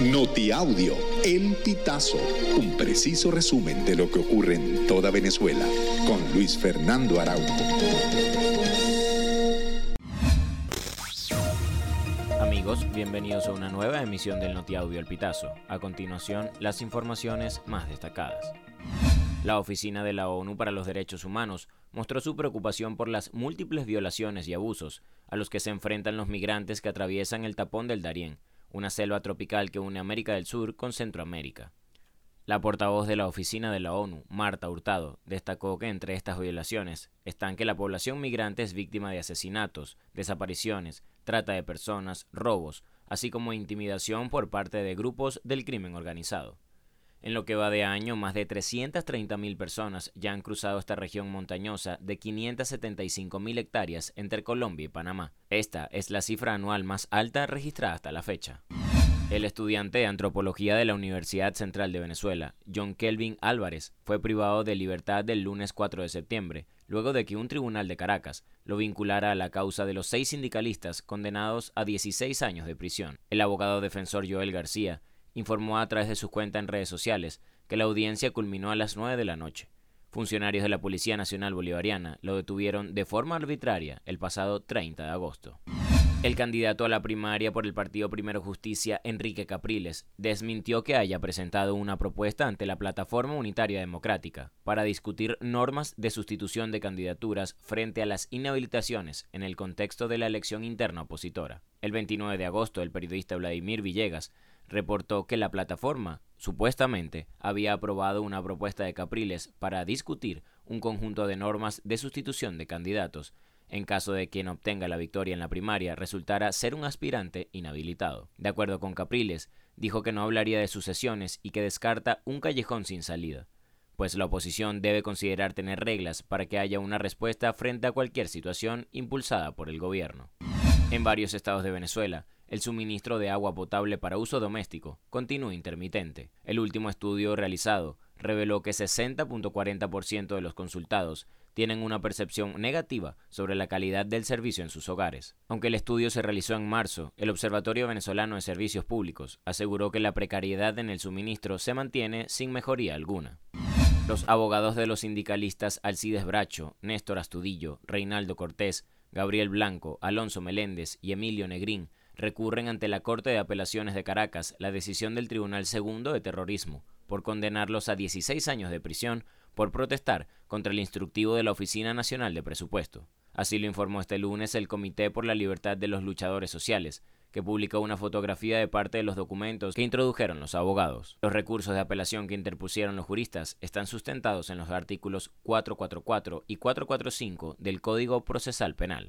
Notiaudio, El Pitazo, un preciso resumen de lo que ocurre en toda Venezuela, con Luis Fernando Araújo. Amigos, bienvenidos a una nueva emisión del Notiaudio El Pitazo. A continuación, las informaciones más destacadas. La Oficina de la ONU para los Derechos Humanos mostró su preocupación por las múltiples violaciones y abusos a los que se enfrentan los migrantes que atraviesan el tapón del Darién, una selva tropical que une América del Sur con Centroamérica. La portavoz de la Oficina de la ONU, Marta Hurtado, destacó que entre estas violaciones están que la población migrante es víctima de asesinatos, desapariciones, trata de personas, robos, así como intimidación por parte de grupos del crimen organizado. En lo que va de año, más de 330.000 personas ya han cruzado esta región montañosa de 575.000 hectáreas entre Colombia y Panamá. Esta es la cifra anual más alta registrada hasta la fecha. El estudiante de antropología de la Universidad Central de Venezuela, John Kelvin Álvarez, fue privado de libertad del lunes 4 de septiembre, luego de que un tribunal de Caracas lo vinculara a la causa de los seis sindicalistas condenados a 16 años de prisión. El abogado defensor Joel García informó a través de su cuenta en redes sociales que la audiencia culminó a las 9 de la noche. Funcionarios de la Policía Nacional Bolivariana lo detuvieron de forma arbitraria el pasado 30 de agosto. El candidato a la primaria por el Partido Primero Justicia, Enrique Capriles, desmintió que haya presentado una propuesta ante la Plataforma Unitaria Democrática para discutir normas de sustitución de candidaturas frente a las inhabilitaciones en el contexto de la elección interna opositora. El 29 de agosto, el periodista Vladimir Villegas reportó que la plataforma supuestamente había aprobado una propuesta de Capriles para discutir un conjunto de normas de sustitución de candidatos en caso de quien obtenga la victoria en la primaria resultara ser un aspirante inhabilitado. De acuerdo con Capriles, dijo que no hablaría de sucesiones y que descarta un callejón sin salida, pues la oposición debe considerar tener reglas para que haya una respuesta frente a cualquier situación impulsada por el gobierno. En varios estados de Venezuela, el suministro de agua potable para uso doméstico continúa intermitente. El último estudio realizado reveló que 60.40% de los consultados tienen una percepción negativa sobre la calidad del servicio en sus hogares. Aunque el estudio se realizó en marzo, el Observatorio Venezolano de Servicios Públicos aseguró que la precariedad en el suministro se mantiene sin mejoría alguna. Los abogados de los sindicalistas Alcides Bracho, Néstor Astudillo, Reinaldo Cortés, Gabriel Blanco, Alonso Meléndez y Emilio Negrín recurren ante la Corte de Apelaciones de Caracas la decisión del Tribunal Segundo de Terrorismo por condenarlos a 16 años de prisión por protestar contra el instructivo de la Oficina Nacional de Presupuesto. Así lo informó este lunes el Comité por la Libertad de los Luchadores Sociales, que publicó una fotografía de parte de los documentos que introdujeron los abogados. Los recursos de apelación que interpusieron los juristas están sustentados en los artículos 444 y 445 del Código Procesal Penal.